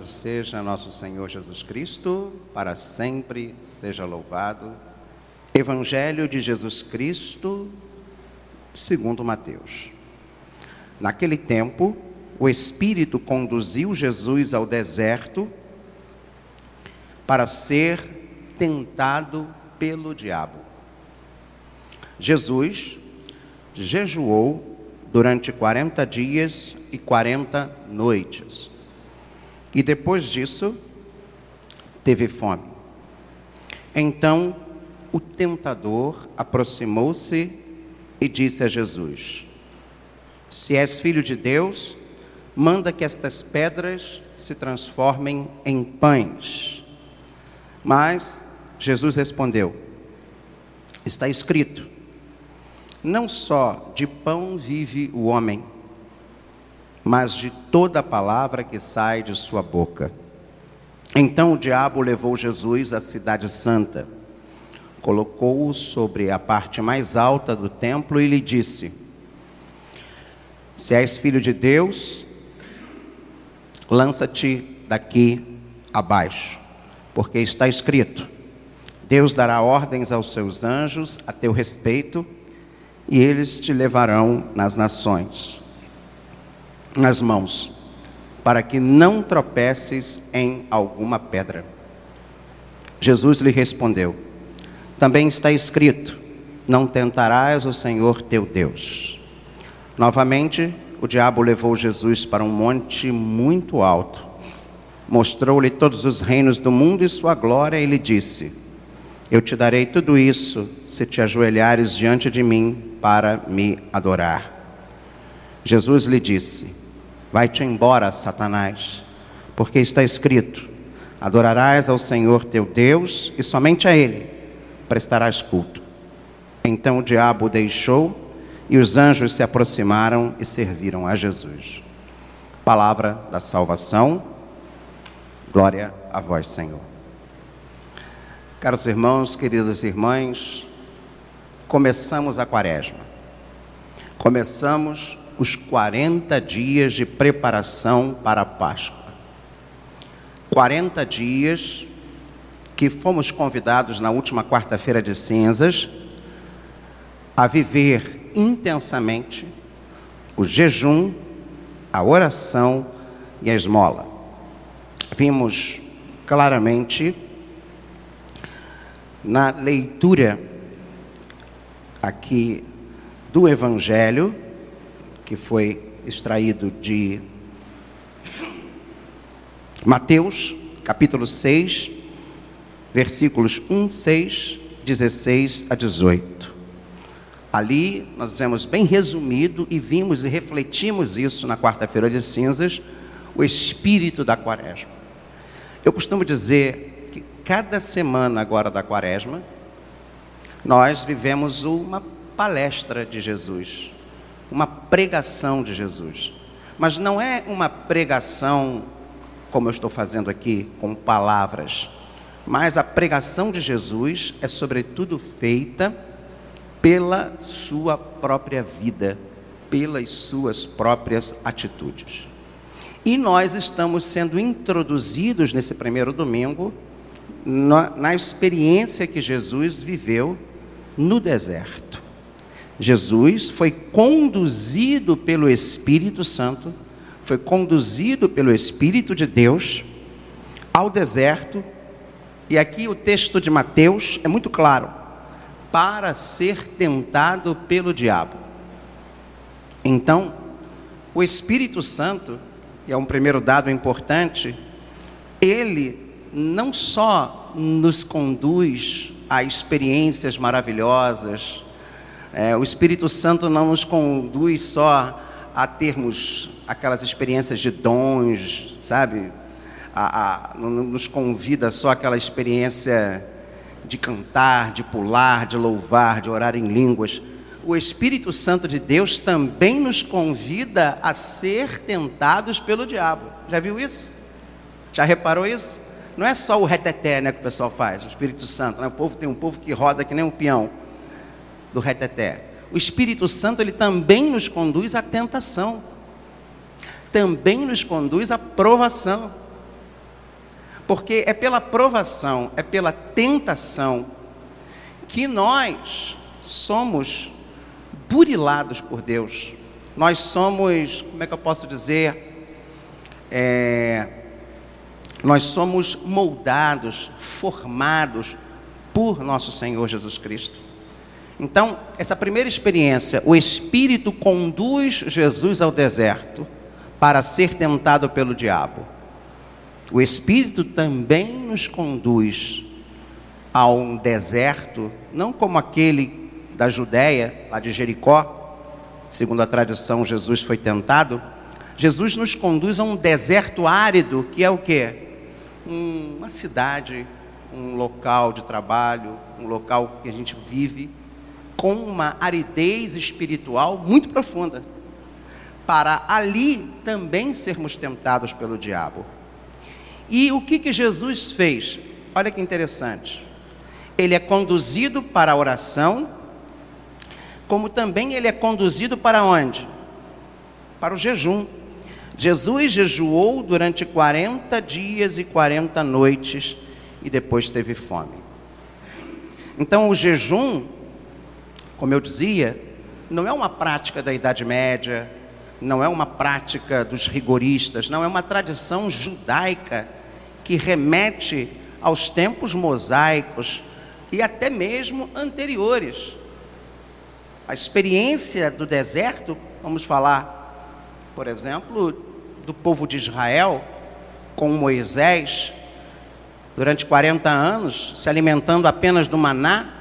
Louvado seja nosso Senhor Jesus Cristo, para sempre seja louvado. Evangelho de Jesus Cristo, segundo Mateus. Naquele tempo, o Espírito conduziu Jesus ao deserto para ser tentado pelo diabo. Jesus jejuou durante 40 dias e 40 noites. E depois disso, teve fome. Então, o tentador aproximou-se e disse a Jesus: Se és filho de Deus, manda que estas pedras se transformem em pães. Mas Jesus respondeu: Está escrito: Não só de pão vive o homem, mas de toda palavra que sai de sua boca. Então o diabo levou Jesus à cidade santa, colocou-o sobre a parte mais alta do templo e lhe disse: Se és filho de Deus, lança-te daqui abaixo, porque está escrito: Deus dará ordens aos seus anjos a teu respeito, e eles te levarão nas nações nas mãos, para que não tropeces em alguma pedra. Jesus lhe respondeu: Também está escrito: Não tentarás o Senhor teu Deus. Novamente, o diabo levou Jesus para um monte muito alto, mostrou-lhe todos os reinos do mundo e sua glória, e lhe disse: Eu te darei tudo isso se te ajoelhares diante de mim para me adorar. Jesus lhe disse: Vai-te embora, Satanás, porque está escrito: Adorarás ao Senhor teu Deus e somente a Ele prestarás culto. Então o diabo o deixou e os anjos se aproximaram e serviram a Jesus. Palavra da salvação, glória a vós, Senhor. Caros irmãos, queridas irmãs, começamos a quaresma. Começamos os 40 dias de preparação para a Páscoa. 40 dias que fomos convidados na última quarta-feira de cinzas a viver intensamente o jejum, a oração e a esmola. Vimos claramente na leitura aqui do Evangelho que foi extraído de Mateus, capítulo 6, versículos 1, 6, 16 a 18. Ali nós vemos bem resumido e vimos e refletimos isso na quarta-feira de cinzas, o espírito da quaresma. Eu costumo dizer que cada semana agora da quaresma, nós vivemos uma palestra de Jesus uma pregação de Jesus. Mas não é uma pregação como eu estou fazendo aqui, com palavras. Mas a pregação de Jesus é, sobretudo, feita pela sua própria vida, pelas suas próprias atitudes. E nós estamos sendo introduzidos nesse primeiro domingo na, na experiência que Jesus viveu no deserto. Jesus foi conduzido pelo Espírito Santo, foi conduzido pelo Espírito de Deus ao deserto, e aqui o texto de Mateus é muito claro: para ser tentado pelo diabo. Então, o Espírito Santo, que é um primeiro dado importante, ele não só nos conduz a experiências maravilhosas, é, o Espírito Santo não nos conduz só a termos aquelas experiências de dons, sabe? A, a, não nos convida só aquela experiência de cantar, de pular, de louvar, de orar em línguas. O Espírito Santo de Deus também nos convida a ser tentados pelo diabo. Já viu isso? Já reparou isso? Não é só o reteté né, que o pessoal faz, o Espírito Santo. Né? O povo tem um povo que roda que nem um peão do reteté. O Espírito Santo ele também nos conduz à tentação. também nos conduz à provação. Porque é pela provação, é pela tentação que nós somos burilados por Deus. Nós somos, como é que eu posso dizer? É, nós somos moldados, formados por nosso Senhor Jesus Cristo. Então, essa primeira experiência, o Espírito conduz Jesus ao deserto para ser tentado pelo diabo. O Espírito também nos conduz a um deserto, não como aquele da Judéia, lá de Jericó, segundo a tradição, Jesus foi tentado. Jesus nos conduz a um deserto árido, que é o quê? Uma cidade, um local de trabalho, um local que a gente vive com uma aridez espiritual muito profunda, para ali também sermos tentados pelo diabo. E o que, que Jesus fez? Olha que interessante. Ele é conduzido para a oração, como também ele é conduzido para onde? Para o jejum. Jesus jejuou durante 40 dias e 40 noites e depois teve fome. Então, o jejum, como eu dizia, não é uma prática da Idade Média, não é uma prática dos rigoristas, não é uma tradição judaica que remete aos tempos mosaicos e até mesmo anteriores. A experiência do deserto, vamos falar, por exemplo, do povo de Israel com Moisés, durante 40 anos, se alimentando apenas do maná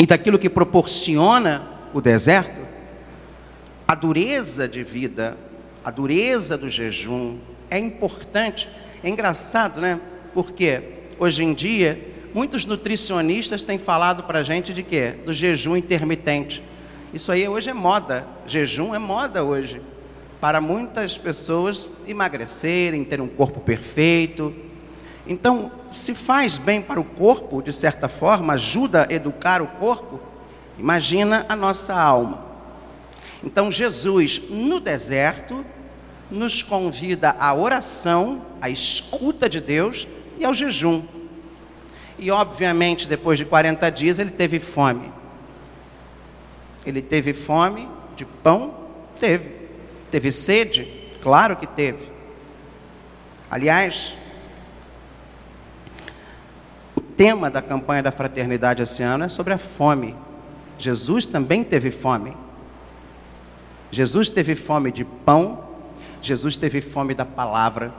e daquilo que proporciona o deserto, a dureza de vida, a dureza do jejum é importante é engraçado, né? Porque hoje em dia, muitos nutricionistas têm falado para a gente de quê? Do jejum intermitente. Isso aí hoje é moda. Jejum é moda hoje. Para muitas pessoas emagrecerem, ter um corpo perfeito. Então, se faz bem para o corpo, de certa forma, ajuda a educar o corpo, imagina a nossa alma. Então, Jesus, no deserto, nos convida à oração, à escuta de Deus e ao jejum. E obviamente, depois de 40 dias, ele teve fome. Ele teve fome de pão? Teve. Teve sede? Claro que teve. Aliás, o tema da campanha da fraternidade esse ano é sobre a fome. Jesus também teve fome. Jesus teve fome de pão Jesus teve fome da palavra,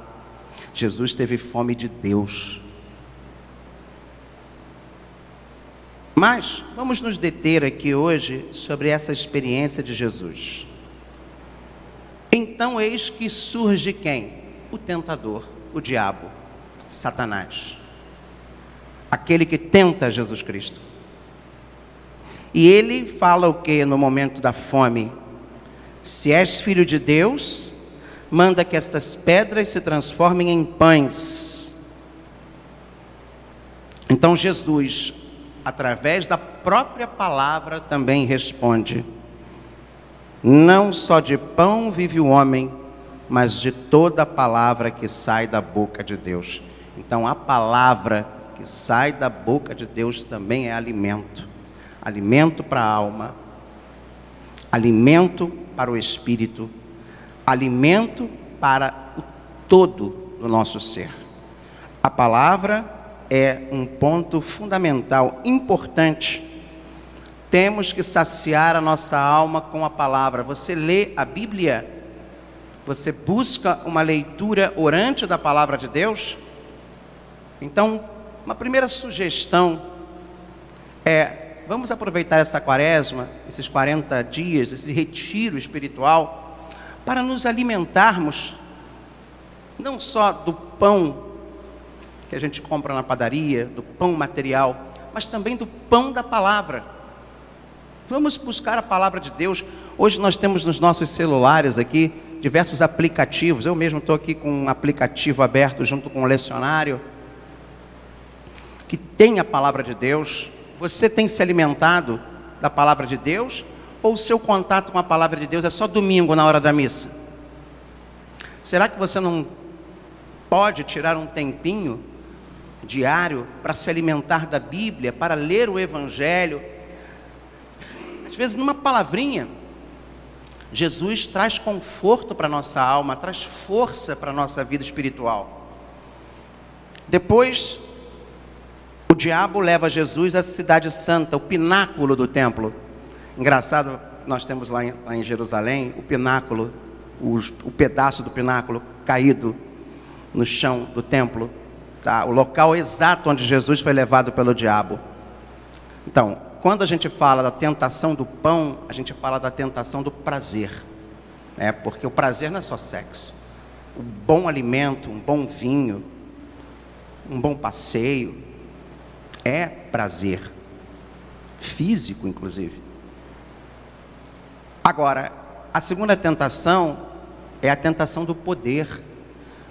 Jesus teve fome de Deus. Mas vamos nos deter aqui hoje sobre essa experiência de Jesus. Então eis que surge quem? O tentador, o diabo, Satanás. Aquele que tenta Jesus Cristo. E ele fala o que no momento da fome? Se és filho de Deus, manda que estas pedras se transformem em pães. Então Jesus, através da própria palavra, também responde: Não só de pão vive o homem, mas de toda a palavra que sai da boca de Deus. Então a palavra que sai da boca de Deus também é alimento alimento para a alma, alimento para o espírito alimento para o todo do nosso ser. A palavra é um ponto fundamental, importante. Temos que saciar a nossa alma com a palavra. Você lê a Bíblia? Você busca uma leitura orante da palavra de Deus? Então, uma primeira sugestão é: vamos aproveitar essa quaresma, esses 40 dias, esse retiro espiritual para nos alimentarmos não só do pão que a gente compra na padaria, do pão material, mas também do pão da palavra. Vamos buscar a palavra de Deus. Hoje nós temos nos nossos celulares aqui diversos aplicativos. Eu mesmo estou aqui com um aplicativo aberto junto com o um lecionário que tem a palavra de Deus. Você tem se alimentado da palavra de Deus ou o seu contato com a palavra de Deus é só domingo na hora da missa? Será que você não pode tirar um tempinho diário para se alimentar da Bíblia, para ler o Evangelho? Às vezes, numa palavrinha, Jesus traz conforto para a nossa alma, traz força para a nossa vida espiritual. Depois, o diabo leva Jesus à cidade santa, o pináculo do templo. Engraçado, nós temos lá em, lá em Jerusalém o pináculo, o, o pedaço do pináculo caído no chão do templo, tá? o local exato onde Jesus foi levado pelo diabo. Então, quando a gente fala da tentação do pão, a gente fala da tentação do prazer, né? porque o prazer não é só sexo. Um bom alimento, um bom vinho, um bom passeio, é prazer, físico inclusive. Agora, a segunda tentação é a tentação do poder.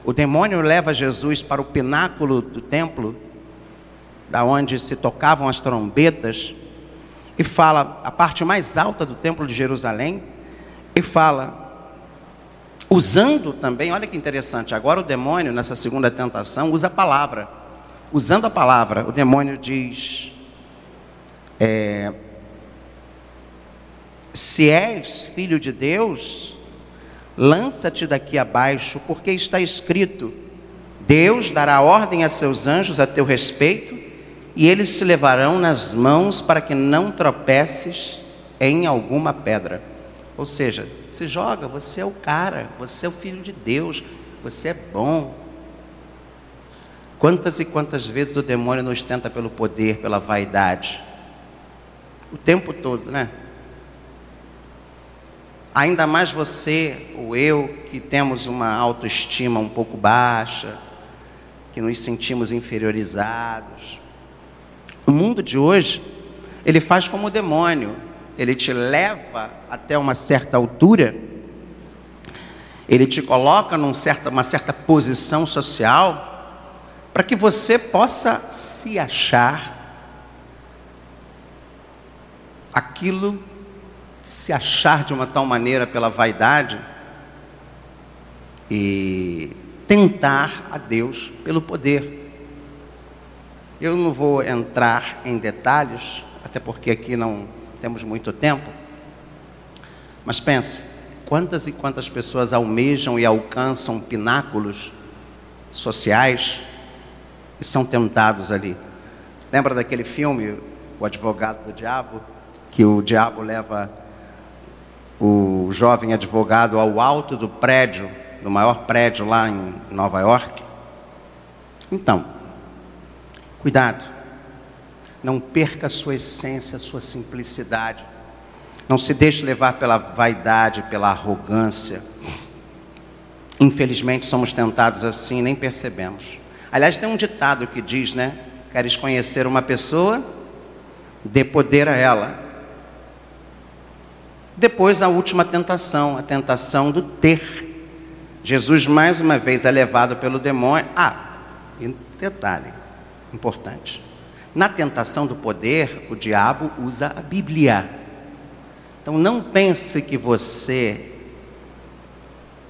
O demônio leva Jesus para o pináculo do templo, da onde se tocavam as trombetas, e fala a parte mais alta do templo de Jerusalém, e fala usando também, olha que interessante, agora o demônio nessa segunda tentação usa a palavra. Usando a palavra, o demônio diz: é, se és filho de Deus, lança-te daqui abaixo, porque está escrito: Deus dará ordem a seus anjos a teu respeito, e eles te levarão nas mãos para que não tropeces em alguma pedra. Ou seja, se joga, você é o cara, você é o filho de Deus, você é bom. Quantas e quantas vezes o demônio nos tenta pelo poder, pela vaidade? O tempo todo, né? Ainda mais você ou eu que temos uma autoestima um pouco baixa, que nos sentimos inferiorizados. O mundo de hoje, ele faz como o demônio, ele te leva até uma certa altura, ele te coloca numa certa, uma certa posição social, para que você possa se achar aquilo se achar de uma tal maneira pela vaidade e tentar a Deus pelo poder. Eu não vou entrar em detalhes, até porque aqui não temos muito tempo, mas pense, quantas e quantas pessoas almejam e alcançam pináculos sociais e são tentados ali. Lembra daquele filme, O Advogado do Diabo? Que o diabo leva o jovem advogado ao alto do prédio, do maior prédio lá em Nova York. Então, cuidado, não perca a sua essência, a sua simplicidade. Não se deixe levar pela vaidade, pela arrogância. Infelizmente somos tentados assim, nem percebemos. Aliás, tem um ditado que diz, né? Queres conhecer uma pessoa? Dê poder a ela. Depois a última tentação, a tentação do ter. Jesus mais uma vez é levado pelo demônio. Ah, e detalhe importante. Na tentação do poder, o diabo usa a Bíblia. Então não pense que você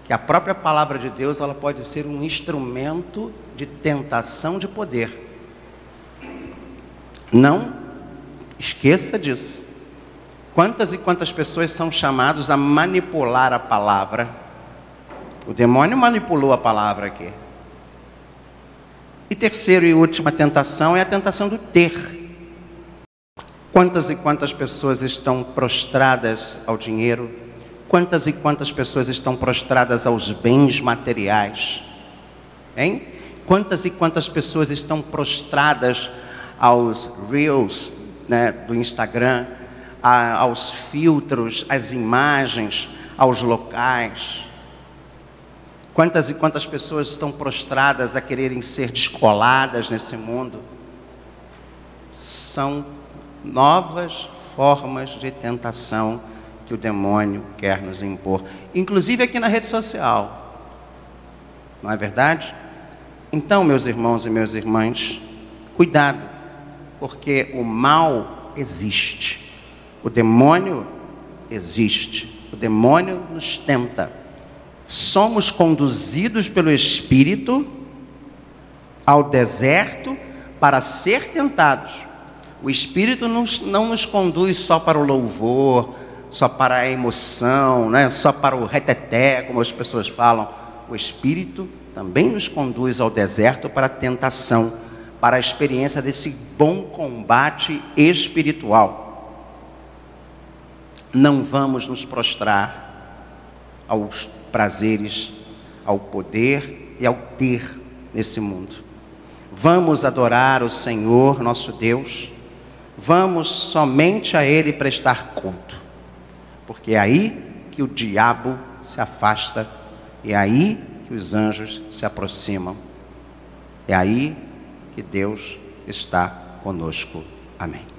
que a própria palavra de Deus, ela pode ser um instrumento de tentação de poder. Não esqueça disso. Quantas e quantas pessoas são chamadas a manipular a palavra? O demônio manipulou a palavra aqui. E terceiro e última tentação é a tentação do ter. Quantas e quantas pessoas estão prostradas ao dinheiro? Quantas e quantas pessoas estão prostradas aos bens materiais? Hein? Quantas e quantas pessoas estão prostradas aos reels né, do Instagram? a, aos filtros, às imagens, aos locais. Quantas e quantas pessoas estão prostradas a quererem ser descoladas nesse mundo? São novas formas de tentação que o demônio quer nos impor, inclusive aqui na rede social. Não é verdade? Então, meus irmãos e minhas irmãs, cuidado, porque o mal existe. O demônio existe. O demônio nos tenta. somos conduzidos pelo Espírito ao deserto para ser tentados. O Espírito não nos conduz só para o louvor, só para a emoção, né? só para o reteté, como as pessoas falam. O Espírito também nos conduz ao deserto para a tentação, para a experiência desse bom combate espiritual. Não vamos nos prostrar aos prazeres, ao poder e ao ter nesse mundo. Vamos adorar o Senhor, nosso Deus, vamos somente a Ele prestar culto, porque é aí que o diabo se afasta, é aí que os anjos se aproximam, é aí que Deus está conosco. Amém.